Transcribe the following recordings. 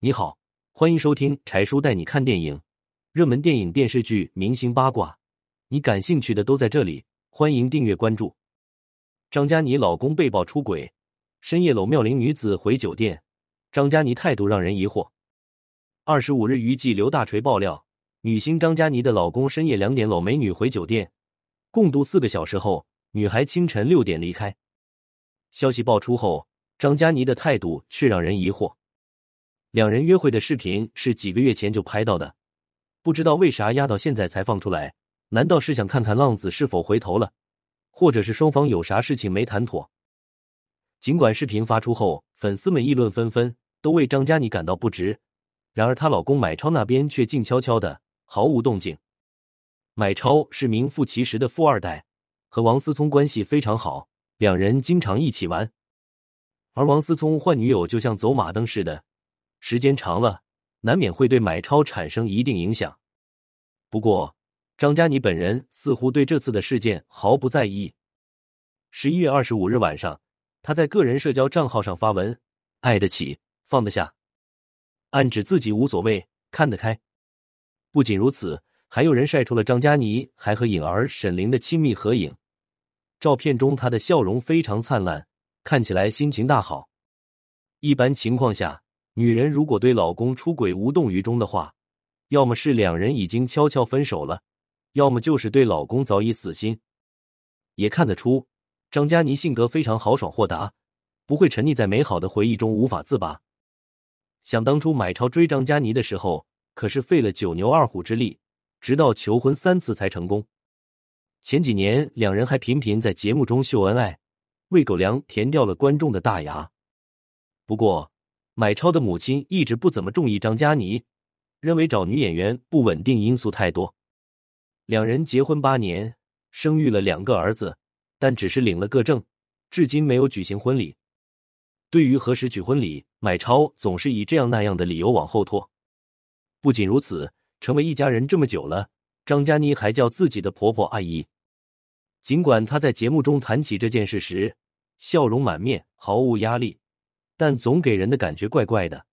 你好，欢迎收听柴叔带你看电影，热门电影、电视剧、明星八卦，你感兴趣的都在这里。欢迎订阅关注。张嘉倪老公被曝出轨，深夜搂妙龄女子回酒店，张嘉倪态度让人疑惑。二十五日，娱记刘大锤爆料，女星张嘉倪的老公深夜两点搂美女回酒店，共度四个小时后，女孩清晨六点离开。消息爆出后，张嘉倪的态度却让人疑惑。两人约会的视频是几个月前就拍到的，不知道为啥压到现在才放出来？难道是想看看浪子是否回头了，或者是双方有啥事情没谈妥？尽管视频发出后，粉丝们议论纷纷，都为张嘉倪感到不值。然而她老公买超那边却静悄悄的，毫无动静。买超是名副其实的富二代，和王思聪关系非常好。两人经常一起玩，而王思聪换女友就像走马灯似的，时间长了难免会对买超产生一定影响。不过张嘉倪本人似乎对这次的事件毫不在意。十一月二十五日晚上，他在个人社交账号上发文：“爱得起，放得下，暗指自己无所谓，看得开。”不仅如此，还有人晒出了张嘉倪还和颖儿、沈凌的亲密合影。照片中，她的笑容非常灿烂，看起来心情大好。一般情况下，女人如果对老公出轨无动于衷的话，要么是两人已经悄悄分手了，要么就是对老公早已死心。也看得出，张嘉倪性格非常豪爽豁达，不会沉溺在美好的回忆中无法自拔。想当初，买超追张嘉倪的时候，可是费了九牛二虎之力，直到求婚三次才成功。前几年，两人还频频在节目中秀恩爱，喂狗粮填掉了观众的大牙。不过，买超的母亲一直不怎么中意张嘉倪，认为找女演员不稳定因素太多。两人结婚八年，生育了两个儿子，但只是领了个证，至今没有举行婚礼。对于何时举婚礼，买超总是以这样那样的理由往后拖。不仅如此，成为一家人这么久了。张嘉倪还叫自己的婆婆阿姨，尽管她在节目中谈起这件事时笑容满面，毫无压力，但总给人的感觉怪怪的。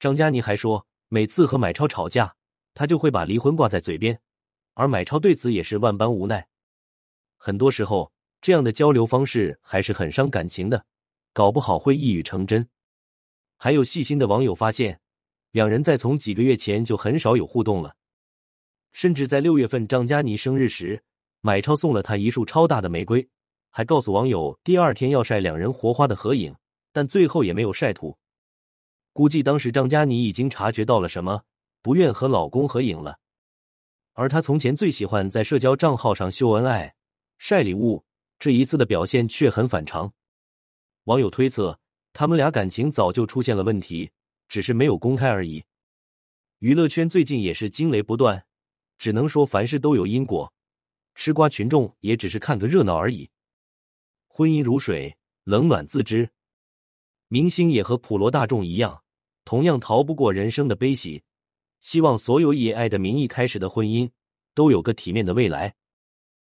张嘉倪还说，每次和买超吵架，她就会把离婚挂在嘴边，而买超对此也是万般无奈。很多时候，这样的交流方式还是很伤感情的，搞不好会一语成真。还有细心的网友发现，两人在从几个月前就很少有互动了。甚至在六月份张嘉倪生日时，买超送了她一束超大的玫瑰，还告诉网友第二天要晒两人活花的合影，但最后也没有晒图。估计当时张嘉倪已经察觉到了什么，不愿和老公合影了。而她从前最喜欢在社交账号上秀恩爱、晒礼物，这一次的表现却很反常。网友推测，他们俩感情早就出现了问题，只是没有公开而已。娱乐圈最近也是惊雷不断。只能说凡事都有因果，吃瓜群众也只是看个热闹而已。婚姻如水，冷暖自知。明星也和普罗大众一样，同样逃不过人生的悲喜。希望所有以爱的名义开始的婚姻，都有个体面的未来。